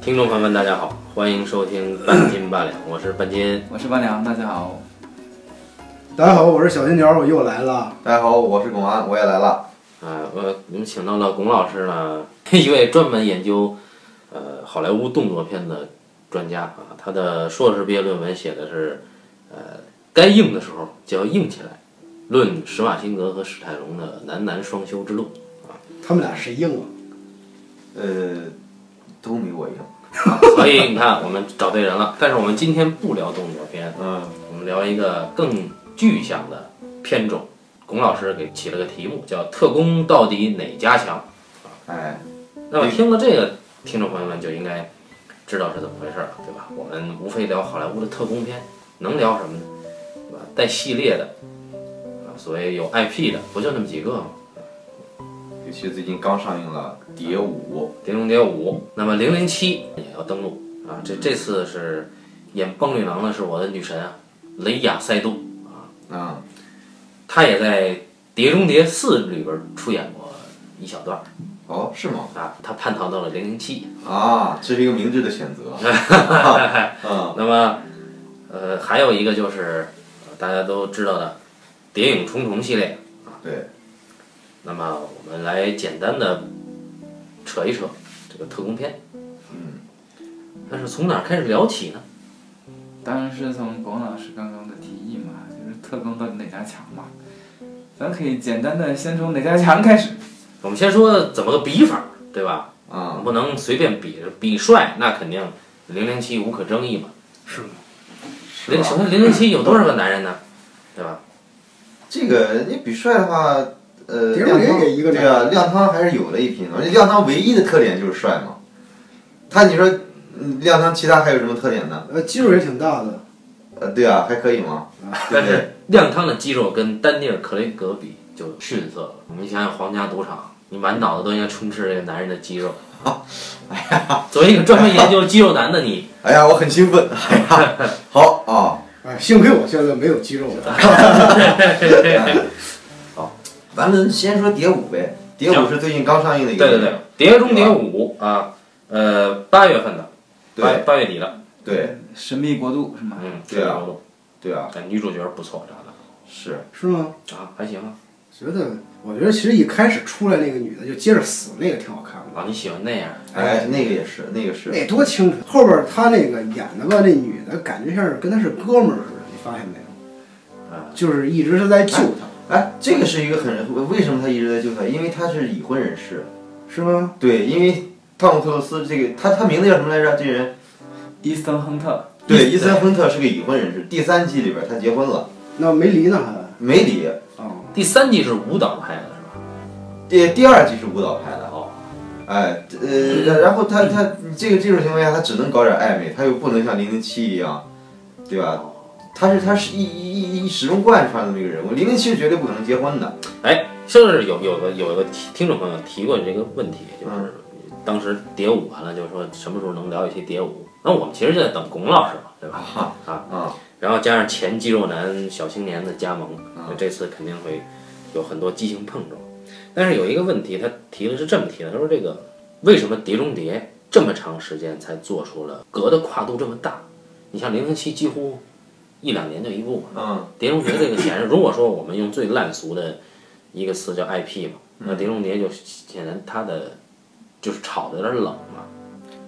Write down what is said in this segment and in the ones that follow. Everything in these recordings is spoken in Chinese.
听众朋友们，大家好，欢迎收听半斤八两，我是半斤。我是八两，大家好。大家好，我是小金条，我又来了。大家好，我是龚安，我也来了。啊，我我们请到了龚老师呢，一位专门研究呃好莱坞动作片的专家啊，他的硕士毕业论文写的是呃该硬的时候就要硬起来，论施瓦辛格和史泰龙的男男双修之路啊。他们俩谁硬啊？呃，都没我硬。所以你看，我们找对人了。但是我们今天不聊动作片，嗯，我们聊一个更具象的片种。龚老师给起了个题目，叫“特工到底哪家强哎，”。那么听了这个，听众朋友们就应该知道是怎么回事了，对吧？我们无非聊好莱坞的特工片，能聊什么呢？对吧？带系列的，啊，所谓有 IP 的，不就那么几个吗？尤其是最近刚上映了《谍五《碟中谍五》，那么零零七也要登陆啊！这这次是演邦女郎的是我的女神啊，雷亚塞杜，》啊啊，她也在《碟中谍四》里边出演过一小段哦，是吗？啊，她叛逃到了零零七。啊，这是一个明智的选择。嗯 那么，呃，还有一个就是呃大家都知道的《谍影重重》系列啊。对，那么我们来简单的扯一扯这个特工片。嗯，但是从哪儿开始聊起呢？当然是从龚老师刚刚的提议嘛，就是特工到底哪家强嘛。咱可以简单的先从哪家强开始。我们先说怎么个比法，对吧？啊，不能随便比，比帅那肯定零零七无可争议嘛。是吗？零首先零零七有多少个男人呢？对吧？这个你比帅的话，呃，亮汤给一个对啊，亮汤还是有的一拼。而且亮汤唯一的特点就是帅嘛。他你说，嗯亮汤其他还有什么特点呢？呃，肌肉也挺大的。呃，对啊，还可以嘛？但是亮汤的肌肉跟丹尼尔·克雷格比就逊色了。你想想皇家赌场，你满脑子都应该充斥这个男人的肌肉。哎呀，作为一个专门研究肌肉男的你，哎呀，我很兴奋。哎呀，好啊。哎，幸亏我现在没有肌肉。好，咱们先说《蝶舞》呗，《蝶舞》是最近刚上映的一个。对对对，《碟中谍五》啊，呃，八月份的，八对八月底的，对神秘国度是吗？嗯，对啊这个对啊，哎女主角不错，长得是是吗？啊还行啊。觉得，我觉得其实一开始出来那个女的就接着死那个挺好看的。啊，你喜欢那样？哎，那个也是，那个是。那多清纯。后边她那个演的吧，那女的感觉像是跟她是哥们儿似的，你发现没有？啊，就是一直是在救她，哎，这个是一个很为什么他一直在救他？因为他是已婚人士。是吗？对，因为汤姆克鲁斯这个他他名字叫什么来着？这人伊森亨特。对，伊森亨特是个已婚人士。第三季里边他结婚了，那没离呢还？没离。哦，第三季是舞蹈拍的是吧？第第二季是舞蹈拍的。哦，哎，呃，然然后他他这个这种情况下，他只能搞点暧昧，他又不能像零零七一样，对吧？他是他是一一一一始终贯穿的那个人物，零零七是绝对不可能结婚的。哎，甚至有有个有个听听众朋友提过这个问题，就是嗯当时蝶舞完了，就是说什么时候能聊一些蝶舞？那我们其实就在等龚老师嘛，对吧？啊啊，啊，然后加上前肌肉男小青年的加盟，这次肯定会有很多激情碰撞。但是有一个问题，他提的是这么提的，他说这个为什么《碟中谍》这么长时间才做出了隔的跨度这么大？你像零零七几乎一两年就一部嘛，嗯，《碟中谍》这个显然，如果说我们用最烂俗的一个词叫 IP 嘛，那《碟中谍》就显然它的就是炒的有点冷嘛。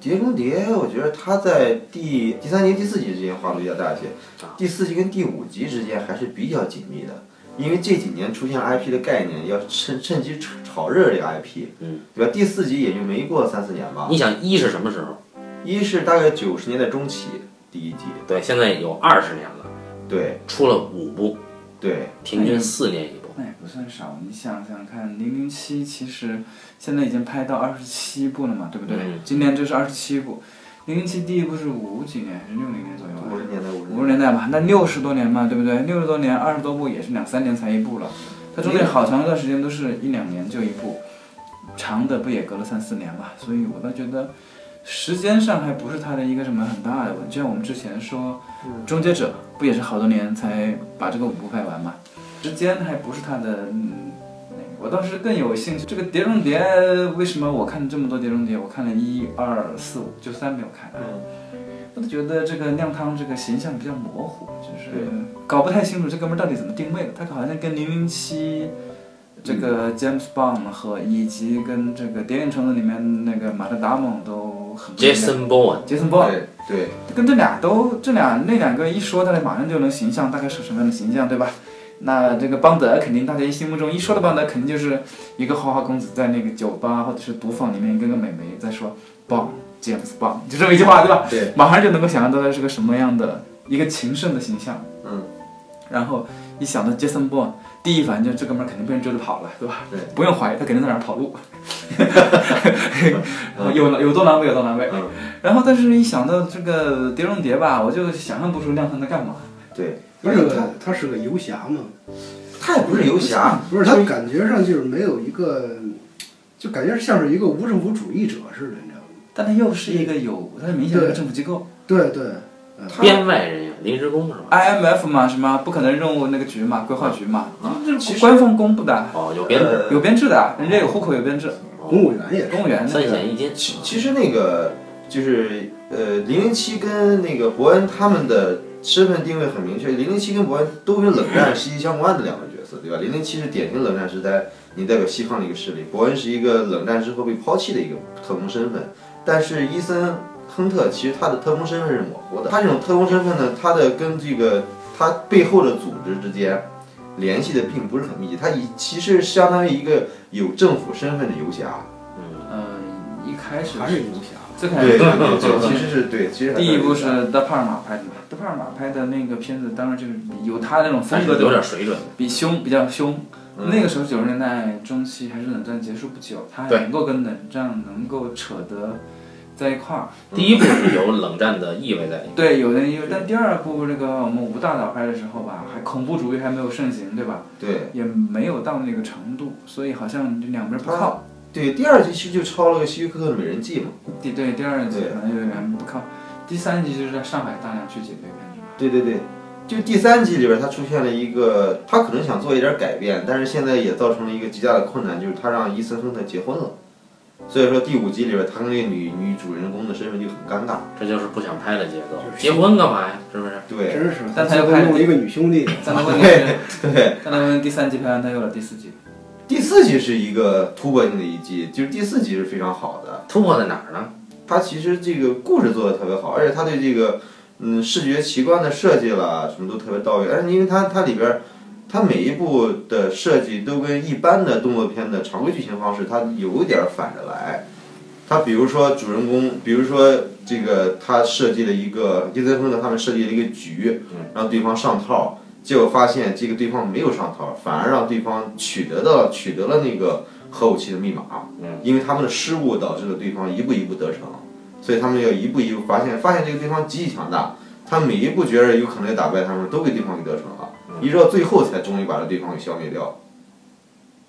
碟中谍，我觉得它在第第三集、第四集之间跨度比较大一些啊，第四集跟第五集之间还是比较紧密的，因为这几年出现了 IP 的概念，要趁趁机炒炒热这个 IP，嗯，对吧？第四集也就没过三四年吧，你想一是什么时候？一是大概九十年代中期第一集，对，现在有二十年了，对出了五部，对，平均四年一部。那也不算少，你想想看，零零七其实现在已经拍到二十七部了嘛，对不对？嗯今年这是二十七部。零零七第一部是五几年还是六零年左右啊？五十年代五十五十年代吧，那六十多年嘛，对不对？六十多年，二十多部也是两三年才一部了，它中间好长一段时间都是一两年就一部，长的不也隔了三四年嘛？所以我倒觉得，时间上还不是它的一个什么很大的问题。就像我们之前说，《终结者》不也是好多年才把这个五部拍完嘛？时间还不是他的、嗯、我当时更有兴趣。这个《碟中谍》为什么我看这么多《碟中谍》？我看了一二四五，就三没有看。嗯我都觉得这个亮汤这个形象比较模糊，就是搞不太清楚这哥们儿到底怎么定位的。他好像跟零零七。这个 James Bond 和以及跟这个《谍影重重》里面那个马特·达蒙都很 Jason Bourne，杰森·鲍对对，跟这俩都这俩那两个一说，大家马上就能形象大概是什么样的形象，对吧？那这个邦德肯定大家心目中一说到邦德，肯定就是一个花花公子在那个酒吧或者是赌坊里面跟个美眉在说 Bond James Bond，就这么一句话，对吧？对，马上就能够想象到他是个什么样的一个情圣的形象。嗯，然后一想到 Jason Bourne，第一反应就是这哥们儿肯定被人追着跑了，对吧？对，不用怀疑，他肯定在哪儿跑路。有有多狼狈有多狼狈。嗯，然后，但是一想到这个《碟中谍》吧，我就想象不出亮汤在干嘛。对，不是他他是个游侠嘛，他也不是游侠，不是他感觉上就是没有一个，就感觉像是一个无政府主义者似的，你知道吗？但他又是一个有，他明显是个政府机构对对，呃编外人员，临时工是吧？，IMF 嘛，什么不可能任务那个局嘛，规划局嘛，这其实是官方公布的，哦，有编制，呃有编制的，人家有户口有编制，公务员也是。公务员那三。险一金。其其实那个就是呃，零零七跟那个伯恩他们的身份定位很明确，零零七跟伯恩都跟冷战 息息相关的两个角色，对吧？零零七是典型冷战时代，你代表西方的一个势力；伯恩是一个冷战之后被抛弃的一个特工身份。但是伊森亨特其实他的特工身份是模糊的，他这种特工身份呢，他的跟这个他背后的组织之间联系的并不是很密切，他以其实相当于一个有政府身份的游侠。嗯，呃，一开始还是游侠，最开始对对对，其实是对，其实第一部是是德帕尔玛拍的嘛，德帕尔玛拍的那个片子，当然就是有他那种风格有，点水准。比凶比较凶。嗯那个时候九十年代中期还是冷战结束不久，他还能够跟冷战能够扯得在一块儿。第一部是有冷战的意味在里面。对，有的有，但第二部那个我们吴大导拍的时候吧，还恐怖主义还没有盛行，对吧？对也没有到那个程度，所以好像两边不靠。对，第二集其实就抄了个希区柯克的《美人计》嘛。对对第二集对可能有点不靠，第三集就是在上海大量取景这个片子嘛。对对对，就第三集里边，他出现了一个，他可能想做一点改变，但是现在也造成了一个极大的困难，就是他让伊森亨特结婚了。所以说第五集里边，他跟那个女女主人公的身份就很尴尬。这就是不想拍的节奏。结婚干嘛呀？是不是？对真是。但他又拍弄了一个女兄弟，但他问对，但他问题第三集拍完，他又了第四集。第四集是一个突破性的一集，就是第四集是非常好的。突破在哪儿呢？他其实这个故事做的特别好，而且他对这个嗯视觉奇观的设计啦，什么都特别到位。而且因为他他里边儿，它每一部的设计都跟一般的动作片的常规剧情方式，它有点儿反着来。他比如说主人公，比如说这个他设计了一个伊森亨特他们设计了一个局，让对方上套，结果发现这个对方没有上套，反而让对方取得了取得了那个核武器的密码。因为他们的失误导致了对方一步一步得逞，所以他们要一步一步发现，发现这个对方极其强大，他每一步觉着有可能要打败他们，都被对方给得逞了，一直到最后才终于把这对方给消灭掉。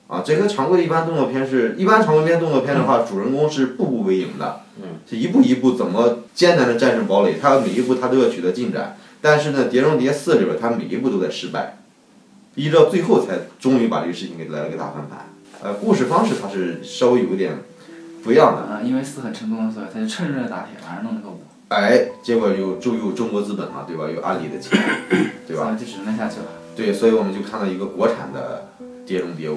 啊，这和常规的一般动作片是，一般常规片动作片的话，主人公是步步为营的，是一步一步怎么艰难的战胜堡垒，他每一步他都要取得进展。但是呢，《碟中谍四》里边，他每一步都在失败，一直到最后才终于把这个事情给来了个大翻盘。呃，故事方式它是稍微有点不一样的。啊，因为四很成功，所以他就趁热打铁，晚上弄了个五，哎，结果有就有中国资本嘛，对吧？有阿里的钱，对吧？就只能下去了。对，所以我们就看到一个国产的《碟中谍五》。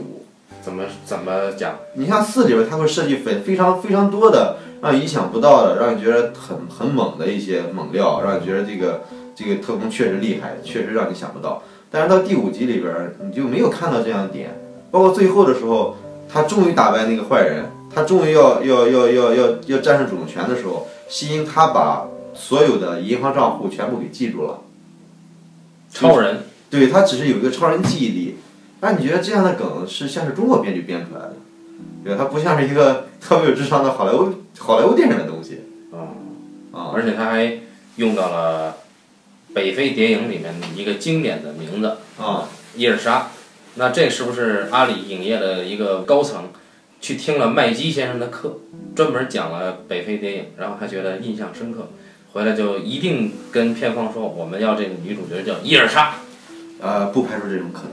怎么怎么讲？你像四里边，它会设计非非常非常多的让你意想不到的，让你觉得很很猛的一些猛料，让你觉得这个这个特工确实厉害，确实让你想不到。但是到第五集里边，你就没有看到这样的点，包括最后的时候，他终于打败那个坏人，他终于要要要要要要战胜主动权的时候，西英他把所有的银行账户全部给记住了。超人对他只是有一个超人记忆力，那你觉得这样的梗是像是中国编剧编出来的，对吧？它不像是一个 特别有智商的好莱坞好莱坞电影的东西啊。而且他还用到了《北非谍影》里面一个经典的名字啊，伊尔莎。那这是不是阿里影业的一个高层去听了麦基先生的课，专门讲了《北非谍影》，然后他觉得印象深刻，回来就一定跟片方说，我们要这个女主角叫伊尔莎。呃，不排除这种可能。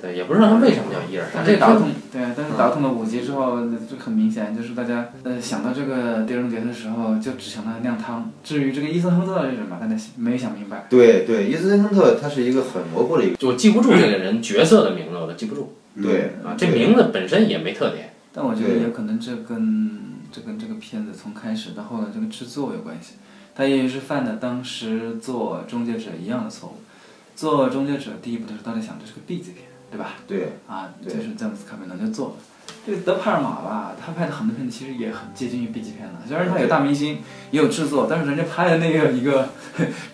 对，也不知道他为什么叫一二三。这个但是打通，对，但是打通了五集之后，就很明显，就是大家呃想到这个狄仁杰的时候，就只想到酿汤。至于这个伊森亨特是什么，大家没想明白。对对，伊森亨特他是一个很模糊的一个，就记不住这个人角色的名字，我都记不住对啊。这名字本身也没特点。但我觉得对有可能这跟这跟这个片子从开始到后来这个制作有关系。他也是犯了当时做《终结者》一样的错误。做《终结者》第一部的时候，大家想这是个 B 级片，对吧？对啊，就是詹姆斯卡梅伦就做了。这个德帕尔玛吧，他拍的很多片子其实也很接近于 B 级片了，虽然他有大明星，也有制作，但是人家拍的那个一个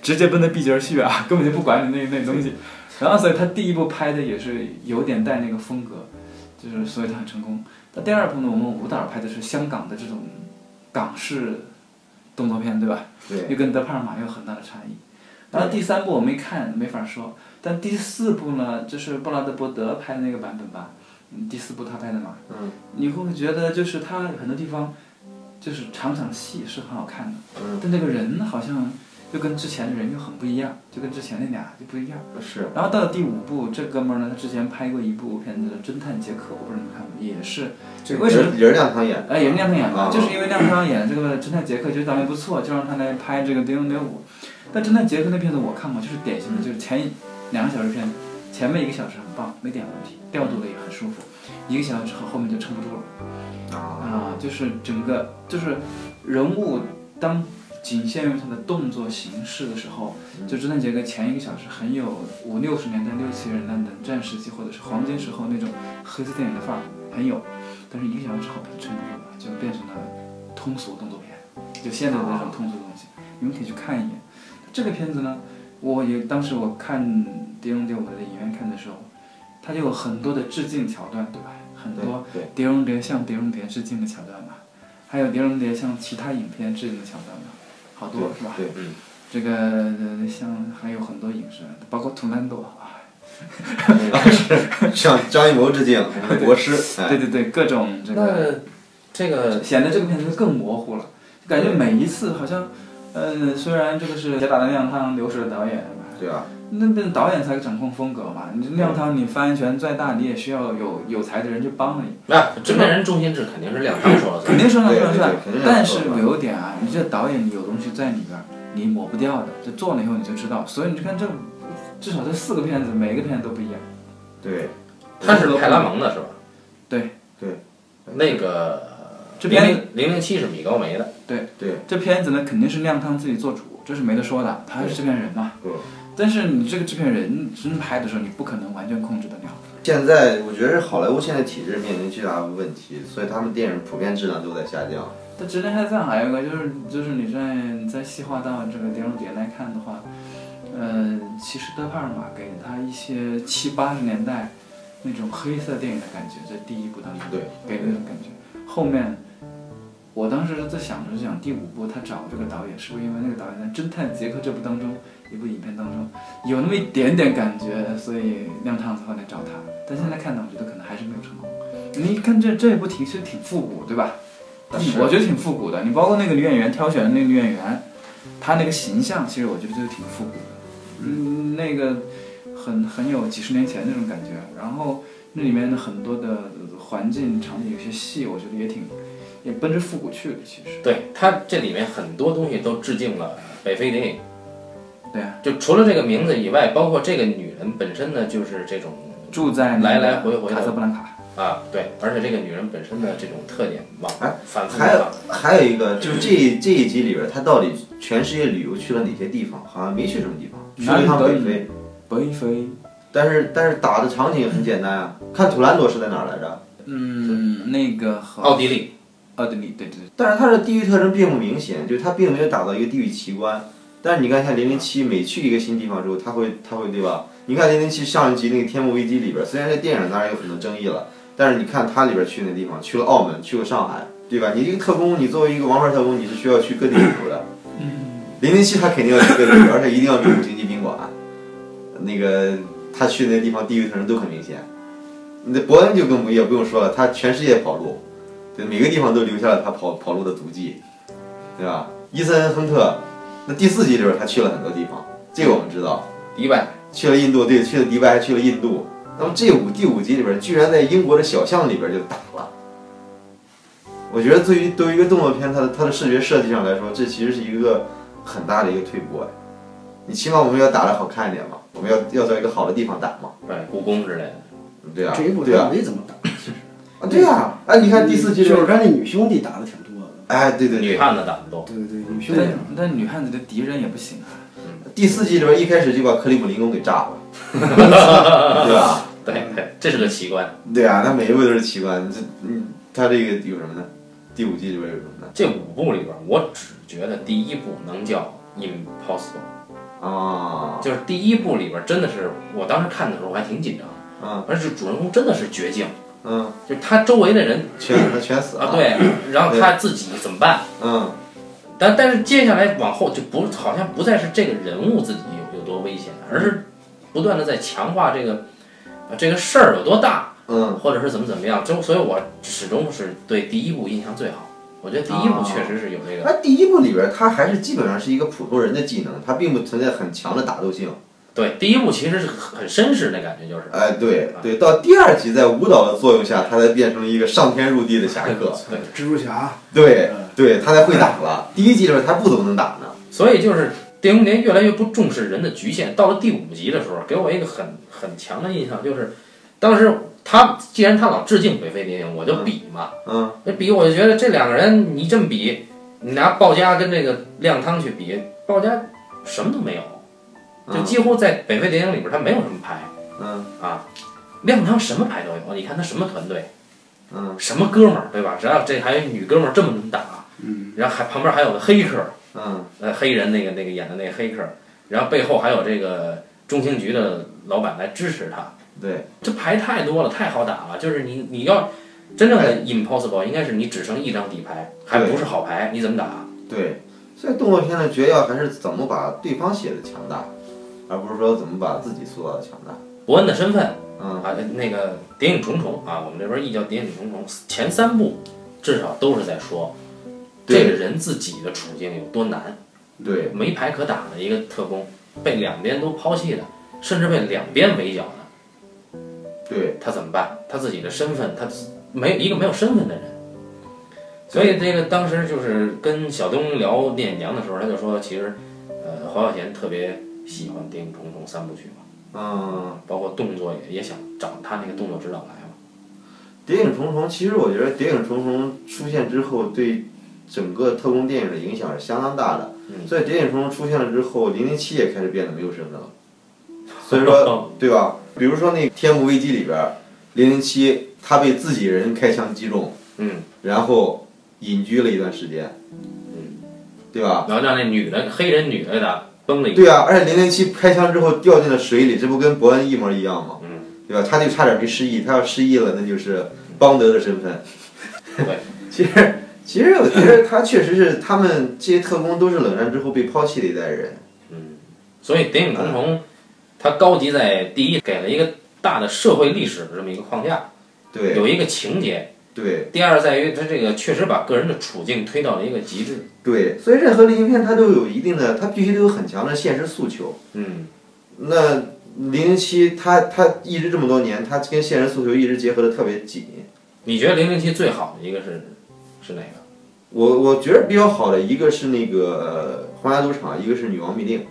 直接奔着 B 级而去啊，根本就不管你那那东西。然后所以他第一部拍的也是有点带那个风格，就是所以他很成功。那第二部呢，我们武导拍的是香港的这种港式动作片，对吧？对又跟德帕尔玛有很大的差异。当然第三部我没看，没法说。但第四部呢，就是布拉德伯德拍的那个版本吧，嗯，第四部他拍的嘛，嗯你会觉得就是他很多地方，就是场场戏是很好看的，嗯但这个人好像又跟之前的人又很不一样，就跟之前那俩就不一样。是然后到了第五部，这哥们儿呢，他之前拍过一部片子《侦探杰克》，我不知道你们看过，也是，为什么？也是亮堂演的，哎，也是亮汤演的，啊就是因为亮汤演这个侦探杰克，觉得导演不错，就让他来拍这个《碟中谍五》。但侦探杰克那片子我看过，就是典型的，就是前一两个小时片，前面一个小时很棒，没点问题，调度的也很舒服，一个小时之后后面就撑不住了。啊，啊，就是整个就是人物当仅限于他的动作形式的时候，就侦探杰克前一个小时很有五六十年代、六七十年代冷战时期或者是黄金时候那种黑色电影的范儿，很有。但是一个小时之后它撑不住了，就变成了通俗动作片，就现在的那种通俗东西，你们可以去看一眼。这个片子呢，我也当时我看《碟中谍》我在影院看的时候，它就有很多的致敬桥段，对吧？很多对《碟中谍》向《碟中谍》致敬的桥段嘛，还有《碟中谍》向其他影片致敬的桥段嘛，好多是吧？对，嗯，这个呃像还有很多影视，包括《图兰朵》啊，向张艺谋致敬，我们的国师，哎，对对对，各种这个，这个显得这个片子更模糊了，感觉每一次好像，呃，虽然这个是铁打的亮汤流水的导演，对吧，那那导演才掌控风格嘛，你这亮汤你发言权再大，你也需要有有才的人去帮你。那制片人中心制肯定是亮汤说了算肯。定说了对算但是有一点啊，你这导演有东西在里边儿，你抹不掉的，这做了以后你就知道。所以你就看这，至少这四个片子，每个片子都不一样。对，他是派拉蒙的是吧？对对，那个这边零零零零七是米高梅的，对对，这片子呢肯定是亮汤自己做主，这是没得说的，他是制片人嘛。对但是你这个制片人真拍的时候，你不可能完全控制得了。现在我觉得好莱坞现在体制面临巨大的问题，所以他们电影普遍质量都在下降。它质量下降还有一个就是就是你在你再细化到这个《碟中谍》来看的话，呃，其实德帕尔玛给他一些七八十年代那种黑色电影的感觉，在第一部当中对，给的那种感觉。后面我当时在想着想第五部他找这个导演，是不是因为那个导演在《侦探杰克》这部当中一部影片当中有那么一点点感觉，所以亮汤才会来找他。但现在看呢，我觉得可能还是没有成功。你一看这这一部挺其实挺复古，对吧？是我觉得挺复古的。你包括那个女演员挑选的那个女演员，她那个形象，其实我觉得就挺复古的。嗯，那个很很有几十年前那种感觉。然后那里面的很多的环境场景，有些戏，我觉得也挺也奔着复古去了。其实，对他这里面很多东西都致敬了北非电影。对啊，就除了这个名字以外，包括这个女人本身呢，就是这种住在来来回回的卡萨布兰卡。啊，对，而且这个女人本身的这种特点往哎反复还有还有一个就是这这一集里边，他到底全世界旅游去了哪些地方？好像没去什么地方，去了一趟北非。北非，但是但是打的场景很简单啊，看图兰朵是在哪儿来着？嗯，那个奥地利，奥地利，对对对，但是它的地域特征并不明显，就是它并没有打造一个地域奇观。但是你看，像零零七每去一个新地方之后，他会他会对吧？你看零零七上一集那个天幕危机里边，虽然这电影当然有很多争议了，但是你看它里边去那地方，去了澳门，去了上海，对吧？你一个特工，你作为一个王牌特工，你是需要去各地旅游的。零零七他肯定要去各地旅游，而且一定要住五星级宾馆。那个他去那地方地域特征都很明显。那伯恩就更不也不用说了，他全世界跑路，对，每个地方都留下了他跑跑路的足迹，对吧？伊森亨特，那第四集里边他去了很多地方，这个我们知道，迪拜，去了印度，对，去了迪拜，还去了印度，那么这五第五集里边，居然在英国的小巷里边就打了。我觉得对于对于一个动作片，它的它的视觉设计上来说，这其实是一个很大的一个退步哎。你起码我们要打的好看一点嘛，我们要要在一个好的地方打嘛，对，故宫之类的。对啊这一部，对啊，他没怎么打。啊对啊，哎，你看第四季里边，就是他那女兄弟打的挺多的。哎，对对对，女汉子打的多，对对对，女兄弟但但女汉子的敌人也不行啊。第四季里边一开始就把克里姆林宫给炸了，对吧？对对，这是个奇观。对啊，它每一部都是奇观。这嗯，他这个有什么呢？第五季里边有什么呢？这五部里边，我只觉得第一部能叫 impossible，啊，就是第一部里边真的是，我当时看的时候我还挺紧张的，嗯而且主人公真的是绝境，嗯，就他周围的人全他全死了啊，，对，然后他自己怎么办？嗯，但但是接下来往后就不好像不再是这个人物自己有有多危险，而是不断的在强化这个呃这个事儿有多大，嗯，或者是怎么怎么样。就所以我始终是对第一部印象最好。我觉得第一部确实是有这个，那第一部里边，它还是基本上是一个普通人的技能，它并不存在很强的打斗性。对，第一部其实是很绅士的感觉，就是哎，对对，到第二集在舞蹈的作用下，他才变成了一个上天入地的侠客。对，蜘蛛侠，对对，他才会打了。第一集的时候他不怎么能打呢。所以就是电影年越来越不重视人的局限。到了第五集的时候，给我一个很很强的印象，就是当时他既然他老致敬北非谍影，我就比嘛。嗯，那比我就觉得这两个人你这么比，你拿鲍家跟这个亮汤去比，鲍家什么都没有，就嗯几乎在北非电影里边他没有什么牌嗯啊。亮汤什么牌都有，你看他什么团队，嗯什么哥们儿，对吧？只要这还有女哥们儿这么能打，嗯，然后还旁边还有个黑客，嗯呃，黑人那个那个演的那个黑客，然后背后还有这个中情局的老板来支持他，对，这牌太多了，太好打了。就是你你要真正的 impossible，应该是你只剩一张底牌，还不是好牌，你怎么打？对，所以动作片的绝要还是怎么把对方写的强大，而不是说怎么把自己塑造的强大。伯恩的身份嗯啊，那个《谍影重重》啊，我们这边译叫《谍影重重》，前三部至少都是在说这个人自己的处境有多难，对没牌可打的一个特工，被两边都抛弃的，甚至被两边围剿的。对，他怎么办？他自己的身份，他没有一个没有身份的人，所以这个当时就是跟小东聊《聂隐娘》的时候，他就说，其实，呃，黄小贤特别喜欢《谍影重重》三部曲嘛，嗯，包括动作也也想找他那个动作指导来嘛。谍影重重，其实我觉得谍影重重出现之后，对整个特工电影的影响是相当大的。嗯所以谍影重重出现了之后，零零七也开始变得没有身份了。所以说，对吧？比如说那《天幕危机》里边，零零七他被自己人开枪击中，嗯，然后隐居了一段时间，嗯，对吧？然后让那女的黑人女的给他崩了一对啊，而且零零七开枪之后掉进了水里，这不跟伯恩一模一样吗？嗯，对吧？他就差点没失忆，他要失忆了，那就是邦德的身份。对，其实其实我觉得他确实是他们这些特工都是冷战之后被抛弃的一代人。嗯所以《谍影重重》它高级在第一，给了一个大的社会历史的这么一个框架，对有一个情节；对第二在于他这个确实把个人的处境推到了一个极致。对，所以任何类型片它都有一定的，它必须都有很强的现实诉求。嗯，那零零七它它一直这么多年，它跟现实诉求一直结合的特别紧。你觉得零零七最好的一个是是哪个？我我觉得比较好的一个是那个呃皇家赌场，一个是女王密令。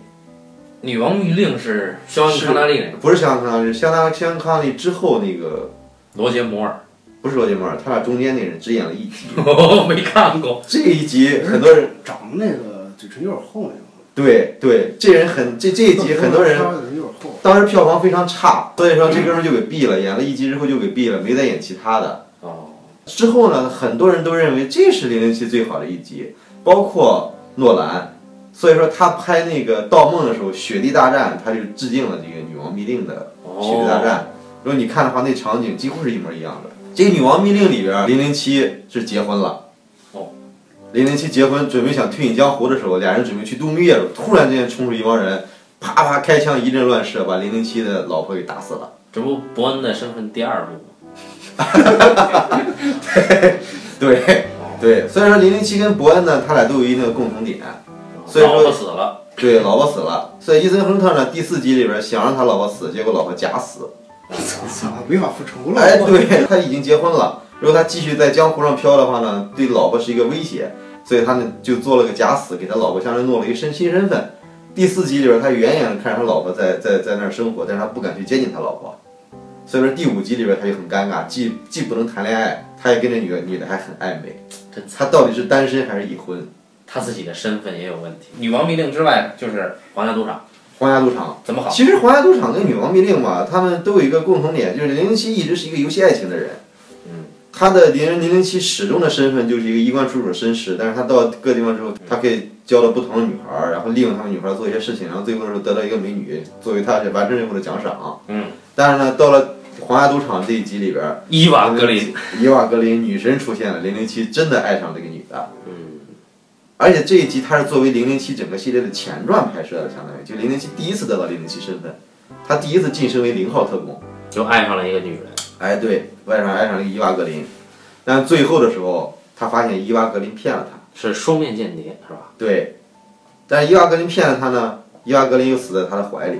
女王密令是肖恩康纳利那个，不是香港康纳利，香港香港康纳利之后那个罗杰摩尔，不是罗杰摩尔，他俩中间那人只演了一集。我没看过。这一集很多人长那个嘴唇有点厚那种。对对，这人很这这一集很多人稍微有点厚。当时票房非常差，所以说这哥们儿就给毙了，演了一集之后就给毙了，没再演其他的。哦，之后呢，很多人都认为这是零零七最好的一集，包括诺兰。所以说他拍那个《盗梦》的时候，《雪地大战》他就致敬了这个《女王密令》的《雪地大战》。如果你看的话，那场景几乎是一模一样的。这个《女王密令》里边，零零七是结婚了。哦。零零七结婚，准备想退隐江湖的时候，俩人准备去度蜜月的时候，突然之间冲出一帮人，啪啪开枪，一阵乱射，把零零七的老婆给打死了。这不伯恩的身份第二部吗？对对，虽然说零零七跟伯恩呢，他俩都有一定的共同点。所以说老婆死了，对，老婆死了，所以伊森亨特呢，第四集里边想让他老婆死，结果老婆假死。操，没法复仇了。哎，对，他已经结婚了。如果他继续在江湖上飘的话呢，对老婆是一个威胁，所以他呢就做了个假死，给他老婆相当于弄了一个身新身份。第四集里边，他远远的看着他老婆在在在那儿生活，但是他不敢去接近他老婆。所以说第五集里边他就很尴尬，既既不能谈恋爱，他也跟这女的女的还很暧昧，真他到底是单身还是已婚？他自己的身份也有问题。女王密令之外就是皇家赌场，皇家赌场。怎么好？其实皇家赌场跟女王密令嘛，他们都有一个共同点，就是零零七一直是一个游戏爱情的人。嗯，他的零零零七始终的身份就是一个衣冠楚楚的绅士，但是他到各地方之后，他可以交到不同的女孩儿，然后利用他们女孩儿做一些事情，然后最后的时候得到一个美女作为他完成任务的奖赏。嗯，但是呢，到了皇家赌场这一集里边儿，伊娃格林，伊娃格林女神出现了，零零七真的爱上这个女的。嗯，而且这一集它是作为零零七整个系列的前传拍摄的，相当于就零零七第一次得到零零七身份，他第一次晋升为零号特工。就爱上了一个女人。哎，对，外上爱上了伊娃格林，但最后的时候，他发现伊娃格林骗了他。是双面间谍是吧？对，但是伊娃格林骗了他呢，伊娃格林又死在他的怀里。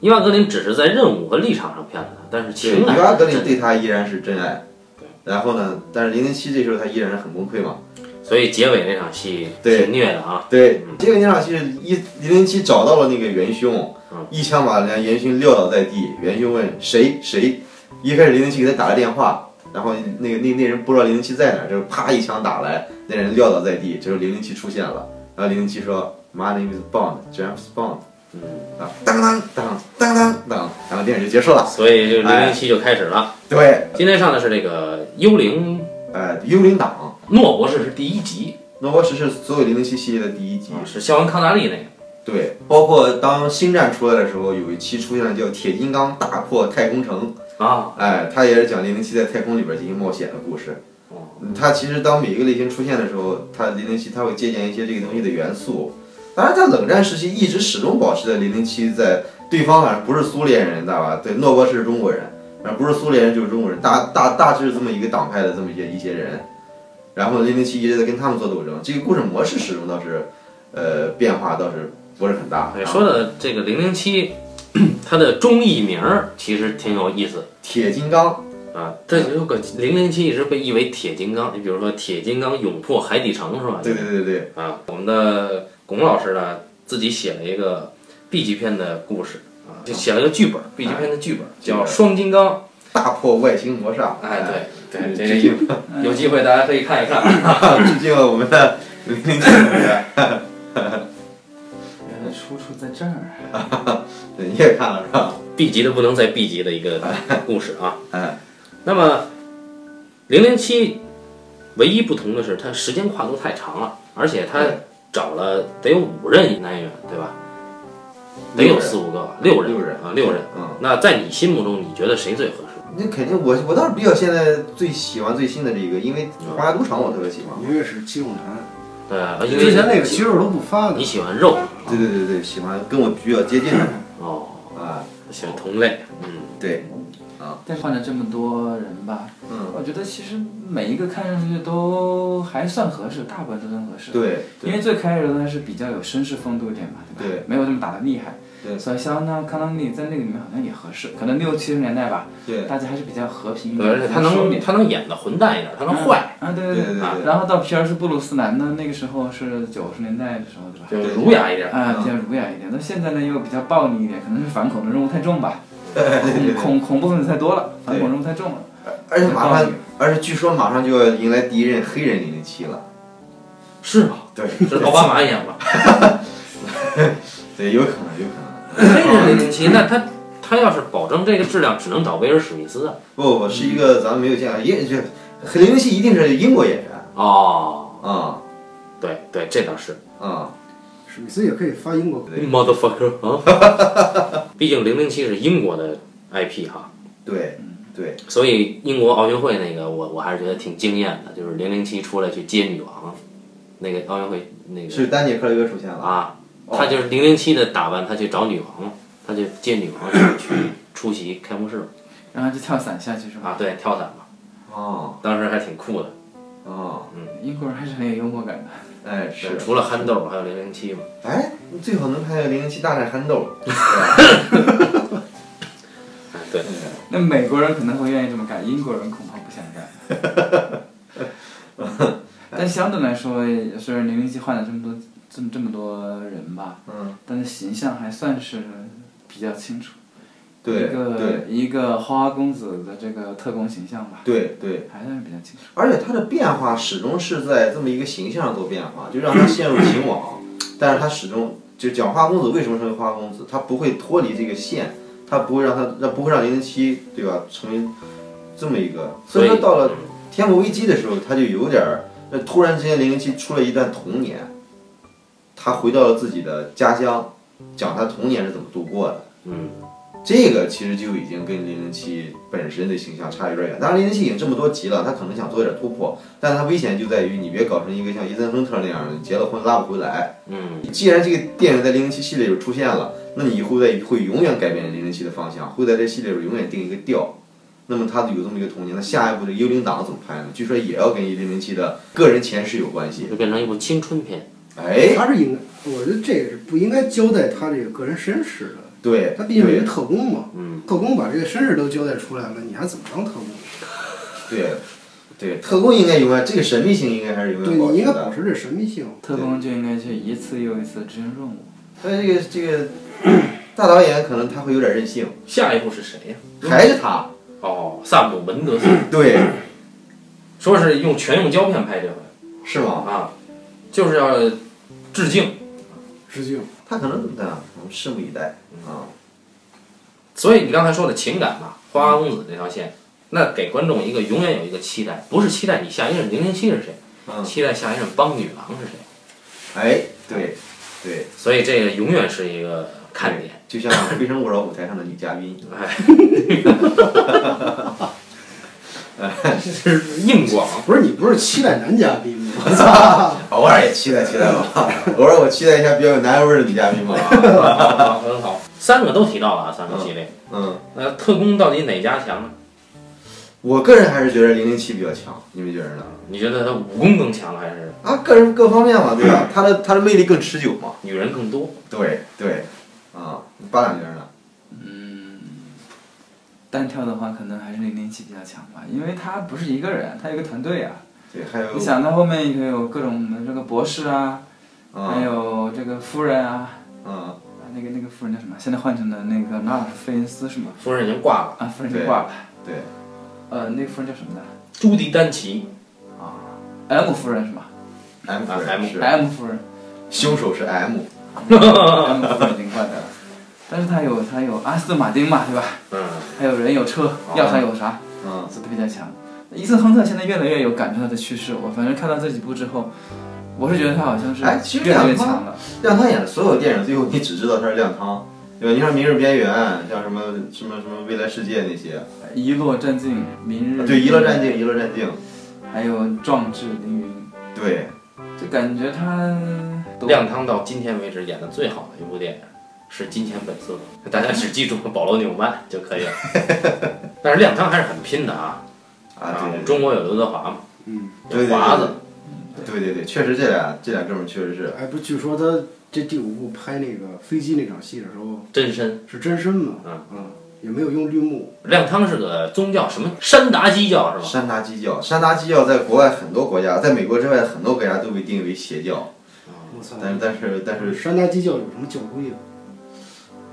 伊娃格林只是在任务和立场上骗了他，但是对，情感伊娃格林对他依然是真爱对。然后呢，但是零零七这时候他依然是很崩溃嘛。所以结尾那场戏对。挺虐的啊。对，结尾那场戏是一零零七找到了那个元凶嗯，一枪把人家元凶撂倒在地。元凶问谁谁，一开始零零七给他打了电话，然后那个那那人不知道零零七在哪儿，就是啪一枪打来，那人撂倒在地，这时候零零七出现了，然后零零七说 My name is Bond，James Bond，嗯，啊，当当当当当当，然后电影就结束了。所以就零哎。零七就开始了。对，今天上的是这个《幽灵。呃，幽灵党，诺博士》是第一集诺博士是所有零零七系列的第一集。啊，是肖恩康纳利那个。对，包括当星战出来的时候，有一期出现了叫铁金刚大破太空城，啊，哎，它也是讲零零七在太空里边进行冒险的故事。哦嗯它其实当每一个类型出现的时候，它零零七它会借鉴一些这个东西的元素。当然，在冷战时期一直始终保持着零零七在对方反正不是苏联人，知道吧？对，诺博士是中国人，反正不是苏联人就是中国人，大大大致是这么一个党派的这么一些一些人。然后零零七一直在跟他们做斗争，这个故事模式始终倒是，呃，变化倒是不是很大。对，啊说的这个零零七，它的中译名儿其实挺有意思铁金刚，啊。这有个零零七一直被译为铁金刚，你比如说铁金刚勇破海底城是吧？对对对对，啊，我们的龚老师呢自己写了一个 B 级片的故事啊，就写了个剧本，B 级片的剧本叫《双金刚》。大破外星魔煞。哎，对对，致这个有有机会大家可以看一看。对，致敬了我们的零零七同学。原来出处在这儿。对，你也看了是吧？B 级的不能再 B 级的一个故事啊。哎，那么，零零七唯一不同的是，它时间跨度太长了，而且它找了得有五任男演员，对吧？得有四五个，六人六人啊，六人。嗯，那在你心目中，你觉得谁最合适？那肯定我我倒是比较现在最喜欢最新的这个，因为皇家赌场我特别喜欢。因为是肌肉男，对之前那个肌肉都不发的你。喜欢肉对对对对，喜欢跟我比较接近的 哦，啊，喜欢同类，嗯，对，但是换了这么多人吧，嗯，我觉得其实每一个看上去都还算合适，大部分都算合适。对对因为最开始的还是比较有绅士风度一点嘛，对吧？对没有那么打的厉害。对所以肖恩康纳利在那个里面好像也合适，可能六七十年代吧，对大家还是比较和平一对，点，而且他能他能演的混蛋一点，他能坏，啊，对对对啊对对，然后到皮尔斯布鲁斯南呢，那个时候是九十年代的时候，对吧？就儒雅一点。啊，嗯比较儒雅一点。那现在呢，又比较暴力一点，可能是反恐的任务太重吧，对对恐恐恐怖分子太多了，反恐任务太重了。而且马暴力上，而且据说马上就要迎来第一任黑人零零七了。是吗？对是奥巴马演吧？对，有可能，有可能。黑人零零七，那他他要是保证这个质量，只能找威尔史密斯啊。不不不，是一个咱们没有见过，英这零零七一定是英国演员。哦，啊。对对，这倒是。啊，史密斯也可以发英国 motherfucker 啊！毕竟零零七是英国的 IP 哈，对对。所以英国奥运会那个我我还是觉得挺惊艳的，就是零零七出来去接女王，那个奥运会那个是丹尼克雷格出现了。啊，哦他就是零零七的打扮，他去找女王，他就接女王去去出席开幕式 然后就跳伞下去是吧？啊，对，跳伞嘛，哦当时还挺酷的。哦，嗯英国人还是很有幽默感的。哎是，除了憨豆，还有零零七嘛。哎，最好能拍个零零七大战憨豆。哎，对，嗯那美国人可能会愿意这么干，英国人恐怕不想干。但相对来说，虽然零零七换了这么多这么这么多人吧，嗯，但是形象还算是比较清楚。对一个对一个花花公子的这个特工形象吧，对对，还算是比较清楚。而且他的变化始终是在这么一个形象上做变化，就让他陷入情网，但是他始终就讲花公子为什么成为花公子，他不会脱离这个线，他不会让他让不会让零零七对吧？成为这么一个，所以说到了天幕危机的时候，他就有点儿，那突然之间零零七出了一段童年，他回到了自己的家乡，讲他童年是怎么度过的。嗯，这个其实就已经跟零零七本身的形象差有点远。当然，零零七已经这么多集了，他可能想做点突破，但是他危险就在于你别搞成一个像伊森亨特那样的，结了婚拉不回来。嗯，既然这个电影在零零七系列里出现了，那你以后在会永远改变零零七的方向，会在这系列里永远定一个调。那么他有这么一个童年，那下一步的幽灵党怎么拍呢？据说也要跟零零七的个人前世有关系。就变成一部青春片。哎，他是应该，我觉得这个是不应该交代他这个个人身世的。对，他毕竟是一个特工嘛，嗯，特工把这个身世都交代出来了，你还怎么当特工？对，对，特工应该永远这个神秘性应该还是永对远保持的你应该保。持这神秘性。特工就应该去一次又一次执行任务。所以这个这个 大导演可能他会有点任性，下一部是谁呀？还是他。哦，萨姆门德斯，对，说是用全用胶片拍这回是吗？啊，就是要致敬。致敬。他可能怎么样？我们拭目以待啊。所以你刚才说的情感嘛，花花公子这条线，那给观众一个永远有一个期待，不是期待你下一任零零七是谁，嗯，期待下一任帮女郎是谁。哎，对，对，所以这个永远是一个看点。就像《非诚勿扰》舞台上的女嘉宾，哎，是硬广。不是你不是期待男嘉宾吗？偶尔也期待期待吧，偶尔我期待一下比较有男人味儿的女嘉宾嘛。很好，三个都提到了啊，三个系列。嗯，那特工到底哪家强呢？我个人还是觉得零零七比较强，你们觉得呢？你觉得他武功更强，还是啊，个人各方面嘛，对吧？他的他的魅力更持久嘛。女人更多？对对，啊，八两觉得呢？嗯，单挑的话，可能还是零零七比较强吧，因为他不是一个人，他有个团队啊。对，还有你想，他后面也有各种的这个博士啊，还啊有这个夫人啊，嗯啊那个那个夫人叫什么？现在换成了那个纳尔菲恩斯是吗？夫人已经挂了，啊，夫人已经挂了。对，呃，那个夫人叫什么呢？朱迪丹奇啊，M 夫人是吗 M 夫啊人 M 是？M 夫人凶手是 M，，M 夫人已经挂掉了。但是他有他有阿斯顿马丁嘛，对吧？嗯，还有人有车，要啥有啥，嗯，所以他比较强。伊森亨特现在越来越有赶出他的趋势，我反正看到这几部之后，我是觉得他好像是越来越强了。亮汤演的所有电影，最后你只知道他是亮汤，对吧？你像《明日边缘》，像什么什么什么未来世界那些，一落战境，明日对，《一落战境》，《一落战境》，还有壮志凌云，对，就感觉他都亮汤到今天为止演的最好的一部电影是《金钱本色》，大家只记住保罗纽曼就可以了。但是亮汤还是很拼的啊！啊，对，中国有刘德华嘛，嗯，有华子，对对对，确实这俩这俩哥们儿确实是，哎，不，据说他这第五部拍那个飞机那场戏的时候真身。是真身嘛？嗯嗯也没有用绿幕。亮汤是个宗教，什么山达基教是吧？山达基教，山达基教在国外很多国家，在美国之外很多国家都被定义为邪教，我操！但是但是但是山达基教有什么教规的？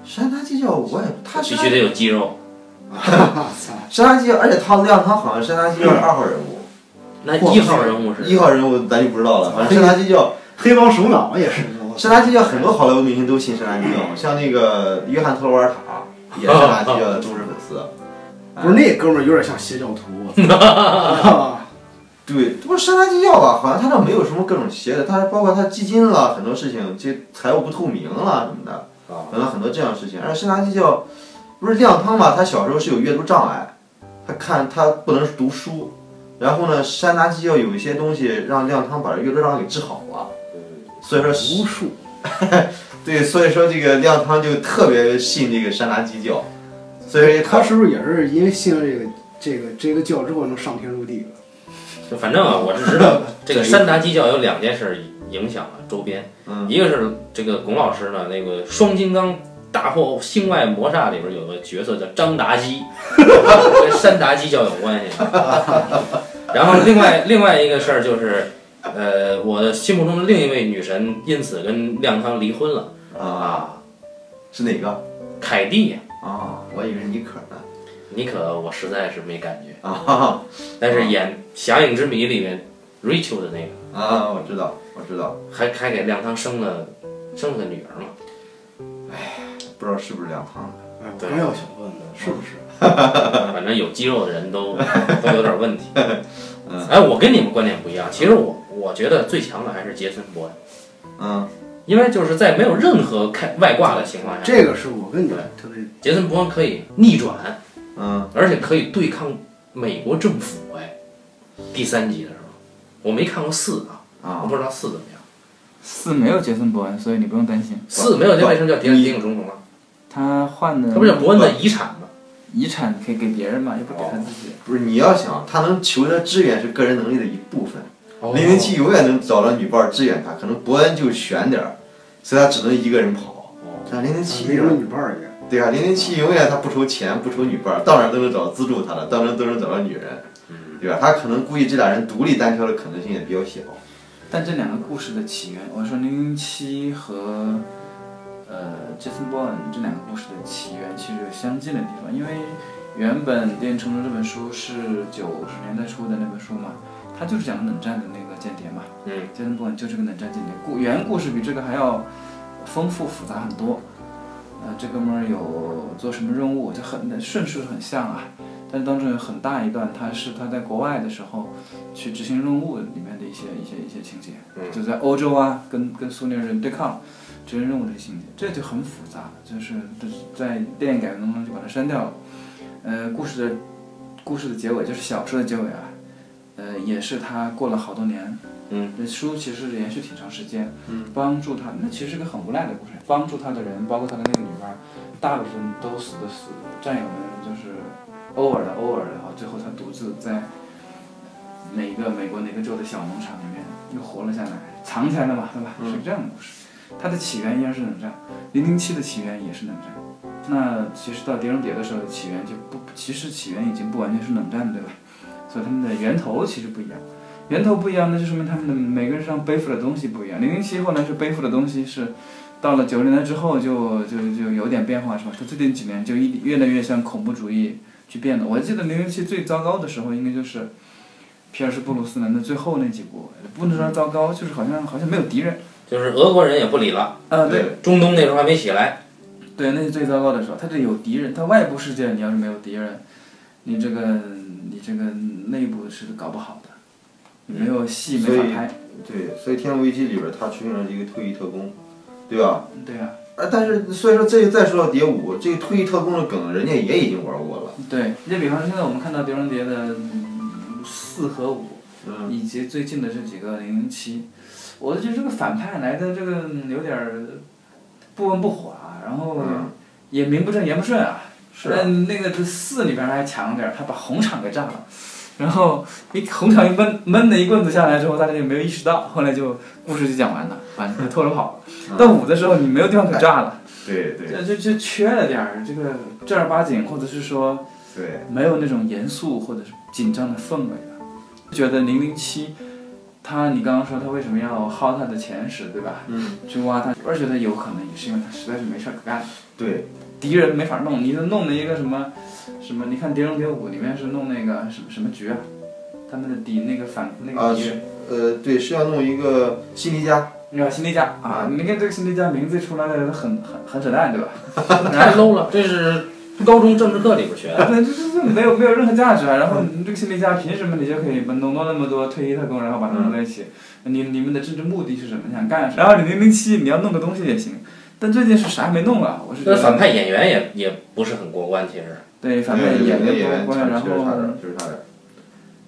山达基教我也他必须得有肌肉。山达基教，而且他亮汤好像山达基教是二号人物，那一号人物是一号人物咱就不知道了，反正山达基教。黑帮首脑也是。山达基教很多好莱坞明星都信山达基教，像那个约翰特罗瓦尔塔也是山达基教的忠实粉丝。不是那哥们儿有点像邪教徒！对，不是山达基教吧？好像他这没有什么各种邪的，他包括他基金了很多事情，这财务不透明了什么的，啊，可能很多这样的事情。而山达基教不是亮汤嘛？他小时候是有阅读障碍，他看他不能读书，然后呢，山达基教有一些东西让亮汤把这阅读障碍给治好了，所以说无数。对，所以说这个亮汤就特别信这个山达基教，所以他是不是也是因为信了这个这个这个教之后能上天入地了？反正啊，我是知道这个 山达基教有两件事影响了周边，嗯一个是这个巩老师呢，那个双金刚大破星外魔煞》里边有个角色叫张达基，跟山达基教有关系。然后另外另外一个事儿就是，呃，我心目中的另一位女神因此跟亮康离婚了。啊，是哪个？凯蒂呀，啊，我以为是妮可呢。妮可我实在是没感觉，啊但是演《侠影之谜》里面 Rachel 的那个，啊，我知道，我知道，还还给亮堂生了生了个女儿嘛。哎不知道是不是亮堂的。哎，我对刚要想问的，是不是？反正有肌肉的人都 都有点问题。哎，我跟你们观点不一样，其实我我觉得最强的还是杰森·伯恩，嗯，因为就是在没有任何开外挂的情况下，这个是我跟你特别杰森·伯恩可以逆转，嗯，而且可以对抗美国政府。哎，第三集的时候，我没看过四啊，我啊，不知道四怎么样。四没有杰森·伯恩，所以你不用担心。四没有，这为什么叫谍影重重了？他换的他不是伯恩的遗产吗？遗产可以给别人嘛，又不给他自己。不是你要想，他能求得支援是个人能力的一部分。哦零零七永远能找到女伴儿支援他，可能伯恩就悬点儿，所以他只能一个人跑。但零零七没有女伴儿也。对啊，零零七永远他不愁钱，不愁女伴儿，到哪儿都能找资助他的，到哪儿都能找到女人，对吧？他可能估计这俩人独立单挑的可能性也比较小。但这两个故事的起源，我说零零七和呃 Jason Bourne 这两个故事的起源其实有相近的地方，因为原本《电影重重》这本书是九十年代初的那本书嘛，它就是讲冷战的那个间谍嘛，嗯，杰森·伯恩就是个冷战间谍，故原故事比这个还要丰富复杂很多。呃，这哥们儿有做什么任务，就很顺序很像啊，但是当中有很大一段，他是他在国外的时候去执行任务里面的一些一些一些情节，嗯。就在欧洲啊，跟跟苏联人对抗执行任务的情节，这就很复杂，就是在电影改编当中就把它删掉了。呃，故事的故事的结尾就是小说的结尾啊，呃，也是他过了好多年，嗯，那书其实延续挺长时间，嗯，帮助他，那其实是个很无奈的故事，帮助他的人，包括他的那个女儿，大部分都死的死，战友们就是偶尔的偶尔的，最后他独自在哪个美国哪个州的小农场里面又活了下来，藏起来了嘛，对吧？嗯是这样的故事。它的起源依然是冷战，零零七的起源也是冷战。那其实到碟中谍的时候，起源就不，其实起源已经不完全是冷战，对吧？所以他们的源头其实不一样。源头不一样，那就说明他们的每个人身上背负的东西不一样。零零七后来是背负的东西是，到了九零年代之后就就就有点变化，是吧？他最近几年就一越来越像恐怖主义去变的。我记得零零七最糟糕的时候，应该就是皮尔斯布鲁斯南的最后那几部，不能说糟糕，就是好像好像没有敌人。就是俄国人也不理了，啊，对中东那时候还没起来，对，那是最糟糕的时候。他这有敌人，他外部世界你要是没有敌人，你这个你这个内部是搞不好的，你没有戏没法拍。对，所以《天龙危机》里边儿他出现了一个退役特工，对吧？对呀、啊，但是所以说这个再说到蝶舞，这个退役特工的梗，人家也已经玩过了。对，你比方说现在我们看到狄仁杰的嗯四和五，嗯，以及最近的这几个零零七，我就觉得这个反派来的这个嗯有点儿不温不火啊，然后嗯也名不正言不顺啊。是啊但那个这四里边还强点儿，他把红场给炸了，然后一红场一闷闷的一棍子下来之后，大家就没有意识到，后来就故事就讲完了，反正就拖着跑了。到五的时候你没有地方可炸了，对对这就就缺了点儿这个正儿八经，或者是说。对，没有那种严肃或者是紧张的氛围了。觉得零零七，他你刚刚说他为什么要薅他的前史，对吧？嗯，去挖他，我是觉得有可能也是因为他实在是没事儿可干，对，敌人没法弄，你就弄了一个什么什么？你看《狄仁杰五》里面是弄那个什么什么局啊？他们的底那个反那啊个敌人，呃，对，是要弄一个辛迪加，你看辛迪加啊，你看这个辛迪加名字出来的，很很很扯淡，对吧？太 low 了，这是高中政治课里边学的。那这这这没有没有任何价值啊！然后你这个心理家凭什么你就可以弄弄那么多退役特工，然后把他们弄在一起？你你们的政治目的是什么？你想干什么？然后你零零七你要弄个东西也行，但最近是啥也没弄啊！我是觉得反派演员也也不是很过关，其实。对反派对演的那演员过关，然后，确实差点儿。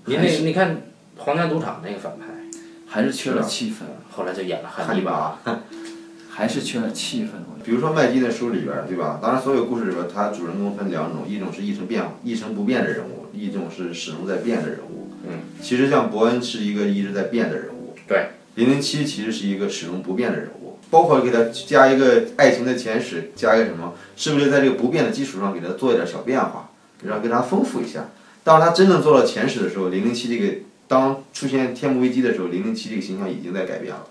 你那你看《皇家赌场》那个反派，还是缺了气氛，后来就演了汉汉尼尼拔。还是缺了气氛。比如说麦基的书里边儿，对吧？当然，所有故事里边儿，它主人公分两种，一种是一成变一成不变的人物，一种是始终在变的人物。嗯，其实像伯恩是一个一直在变的人物。对。零零七其实是一个始终不变的人物。包括给他加一个爱情的前史，加一个什么，是不是在这个不变的基础上给他做一点小变化，让给他丰富一下。当他真正做到前史的时候，零零七这个当出现天幕危机的时候，零零七这个形象已经在改变了。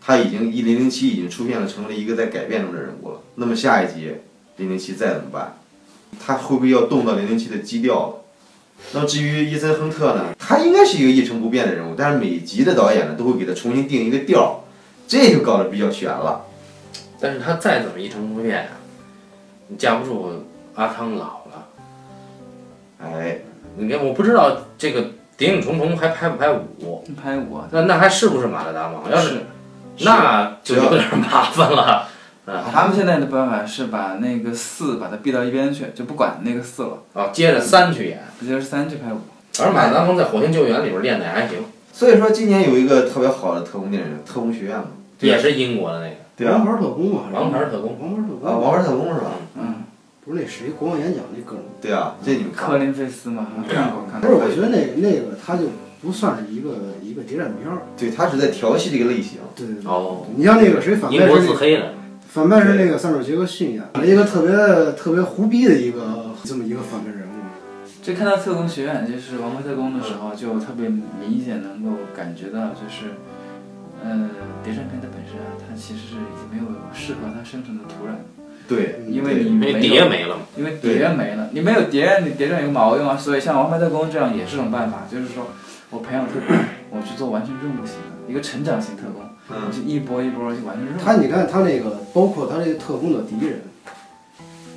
他已经一零零七已经出现了，成为了一个在改变中的人物了。那么下一集零零七再怎么办？他会不会要动到零零七的基调了？那么至于伊森亨特呢？他应该是一个一成不变的人物，但是每集的导演呢都会给他重新定一个调儿，这就搞得比较悬了。但是他再怎么一成不变呀、你架不住阿汤老了。哎，你看，我不知道这个《谍影重重》还拍不拍五，拍五啊，那那还是不是马特达蒙？要是是那就有点麻烦了。嗯他们现在的办法是把那个四把它避到一边去，就不管那个四了，啊，接着三去演，直接着三去拍五。而马特达蒙在《火星救援》里边练的也还行，所以说今年有一个特别好的特工电影《特工学院》嘛，也是英国的那个对啊，王牌特工嘛，《王牌特工》。王牌特啊，工，王牌特工是吧？嗯，不是那谁国王演讲那哥们儿。对啊，这你们看科林费斯嘛，看好看不是，我觉得那那个他就不算是一个一个谍战片儿。对他是在调戏这个类型。对对对。哦，你像那个谁反派是黑的，反派是那个塞缪尔杰克逊演的，一个特别特别胡逼的一个这么一个反派人物。这看到特工学院就是王牌特工的时候，就特别明显能够感觉到，就是，呃，谍战片它本身啊，它其实是已经没有适合它生存的土壤，对，因为你没有，碟没了嘛。因为谍没了，你没有谍，你谍战有毛用啊。所以像王牌特工这样也是种办法，就是说我培养特工，我去做完成任务型的一个成长型特工，我嗯，就一波一波去完成任务。他你看他那个，包括他这个特工的敌人，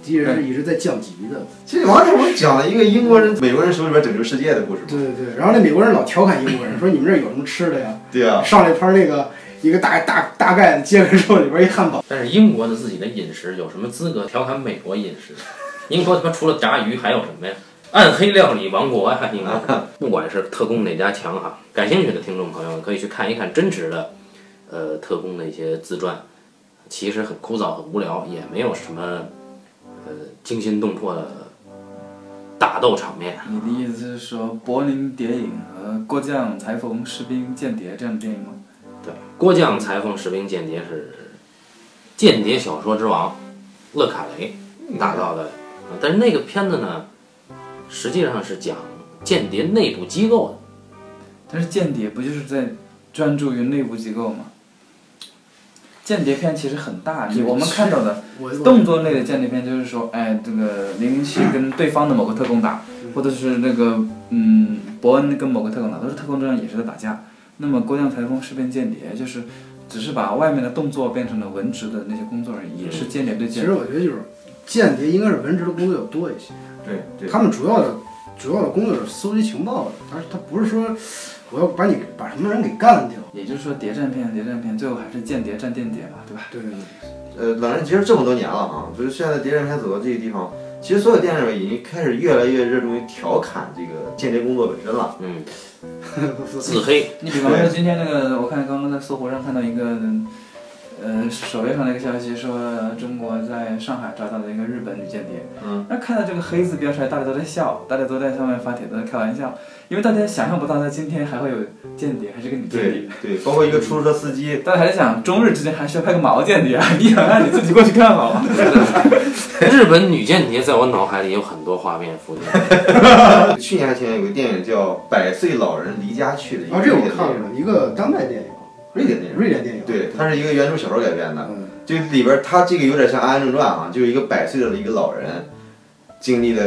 敌人是一直在降级的。其实王者荣讲了一个英国人、美国人手里边拯救世界的故事嘛。对对对，然后那美国人老调侃英国人，说你们这儿有什么吃的呀？对啊，上了一盘那个一个大大大盖的揭开之后，里边一汉堡。但是英国的自己的饮食有什么资格调侃美国饮食？英国他妈除了炸鱼还有什么呀？暗黑料理王国呀！应该，不管是特工哪家强哈，感兴趣的听众朋友们可以去看一看真实的，呃，特工的一些自传，其实很枯燥、很无聊，也没有什么，呃，惊心动魄的打斗场面。你的意思是说，柏林谍影和郭将、裁缝、士兵、间谍这样的电影吗？对，郭将、裁缝、士兵、间谍是间谍小说之王勒卡雷打造的，啊但是那个片子呢，实际上是讲间谍内部机构的。但是间谍不就是在专注于内部机构吗？间谍片其实很大，你我们看到的动作类的间谍片就是说，哎，这个零零七跟对方的某个特工打，或者是那个嗯伯恩跟某个特工打，都是特工之间也是在打架。那么郭将台风》是变、间谍就是只是把外面的动作变成了文职的那些工作而已，也是间谍对间谍。其实我觉得就是间谍应该是文职的工作要多一些，对对，他们主要的主要的工作是搜集情报的，而他不是说我要把你把什么人给干掉。也就是说，谍战片、谍战片最后还是间谍战间谍吧，对吧？对对对。呃，冷战其实这么多年了啊，就是现在谍战片走到这个地方，其实所有电影已经开始越来越热衷于调侃这个间谍工作本身了。嗯，自黑。你比方说今天那个，我看刚刚在搜狐上看到一个，呃，首页上的一个消息说，中国在上海抓到了一个日本女间谍。嗯。那看到这个黑字标出来，大家都在笑，大家都在上面发帖，都在开玩笑，因为大家想象不到在今天还会有间谍，还是个女间谍对。对，包括一个出租车司机，大家还在想，中日之间还需要派个毛间谍啊？你想让你自己过去看好吗？日本女间谍在我脑海里有很多画面浮现。去年还前年有个电影叫《百岁老人离家去》的一啊，这我个瑞典电影，看了，一个当代电影，瑞典电影，瑞典电影。对，它是一个原著小说改编的。嗯，就里边儿它这个有点像《安安正传》啊，就是一个百岁的一个老人，经历了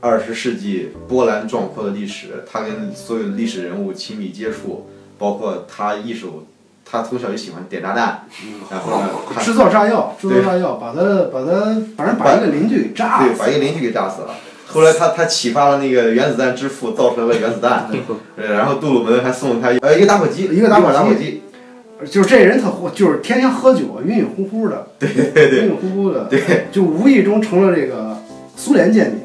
二十世纪波澜壮阔的历史，他跟所有的历史人物亲密接触，包括他一手，他从小就喜欢点炸弹，然后制造炸药，制造炸药，把他把他反正把一个邻居给炸对，死。把一个邻居给炸死了。后来他 他启发了那个原子弹之父，造出来了原子弹，呃然后杜鲁门还送了他呃一个打火机，一个打火机打火机，就是这人他就是天天喝酒，晕晕乎乎的，对对对，晕晕乎乎的，对，就无意中成了这个苏联间谍。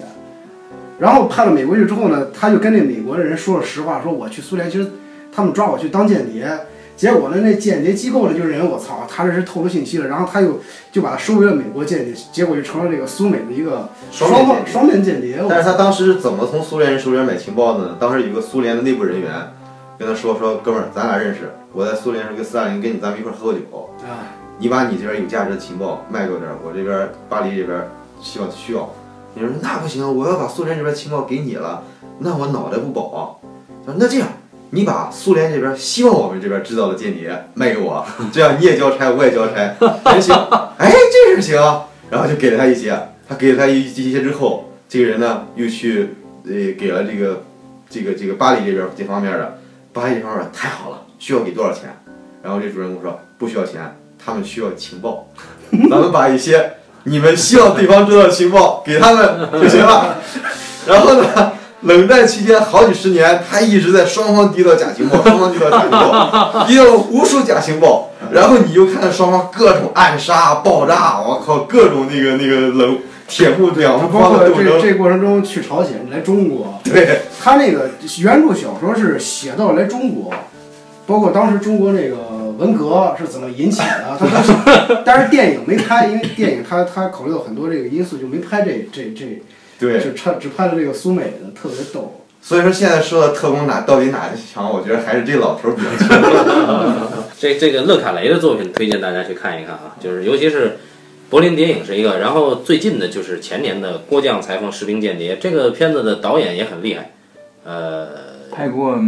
然后派到美国去之后呢，他就跟那美国的人说了实话，说我去苏联，其实他们抓我去当间谍。结果呢，那间谍机构呢就认为我操，他这是透露信息了，然后他又就把他收为了美国间谍，结果就成了这个苏美的一个双双方面间谍双面间谍。但是他当时是怎么从苏联人手里边买情报的呢？当时有个苏联的内部人员跟他说说，哥们儿，咱俩认识，我在苏联时候跟斯大林跟你咱们一块儿喝过酒，啊，你把你这边有价值的情报卖给我点儿，我这边巴黎这边需要需要。你说那不行，我要把苏联这边情报给你了，那我脑袋不保啊。他说那这样，你把苏联这边希望我们这边知道的间谍卖给我，这样你也交差，我也交差，人行，哎，这事行。然后就给了他一些，他给了他一一些之后，这个人呢又去呃给了这个这个这个巴黎这边这方面的，巴黎这方面太好了，需要给多少钱？然后这主人公说不需要钱，他们需要情报，咱们把一些你们希望对方知道的情报给他们就行了。然后呢，冷战期间好几十年，他一直在双方递到假情报，双方递到假情报，递到了无数假情报。然后你就看双方各种暗杀、爆炸，我靠，各种那个那个冷铁幕两包括。这这过程中去朝鲜来中国，对，他那个原著小说是写到来中国，包括当时中国那个文革是怎么引起的，他都是，但是电影没拍，因为电影他他考虑到很多这个因素，就没拍这这这，对，只拍只拍了这个苏美的，特别逗。所以说现在说的特工哪到底哪个强，我觉得还是这老头儿比较强。这这个勒卡雷的作品推荐大家去看一看啊，就是尤其是柏林谍影是一个，然后最近的就是前年的郭将裁缝士兵间谍，这个片子的导演也很厉害，呃，拍过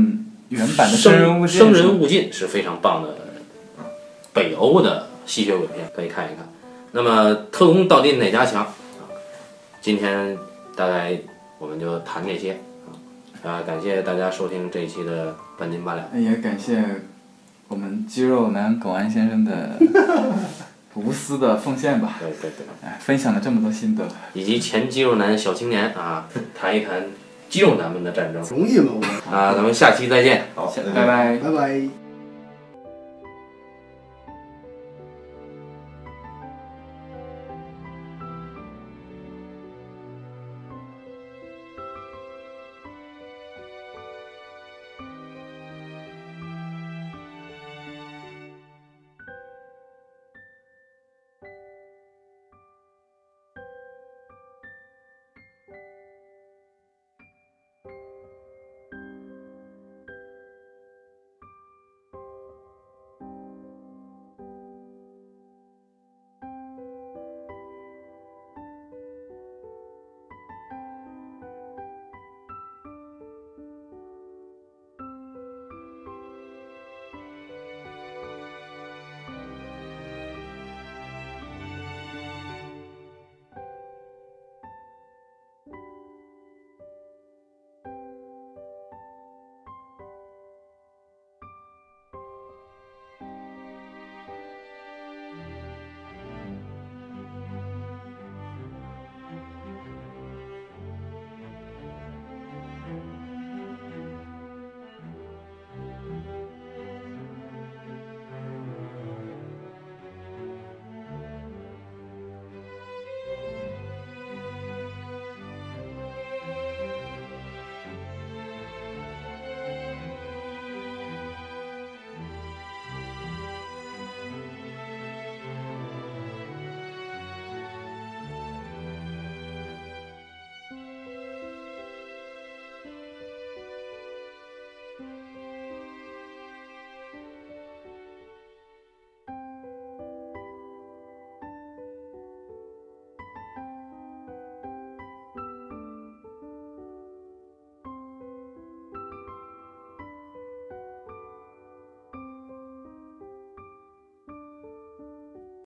原版的《生人勿近》生人勿近是非常棒的北欧的吸血鬼片，可以看一看。那么特工到底哪家强？啊今天大概我们就谈这些啊，啊，感谢大家收听这一期的半斤八两。也感谢我们肌肉男苟安先生的 无私的奉献吧，对对对。哎，分享了这么多心得。以及前肌肉男小青年啊，谈一谈肌肉男们的战争容易吗？我啊，咱们下期再见。好，拜拜。拜拜。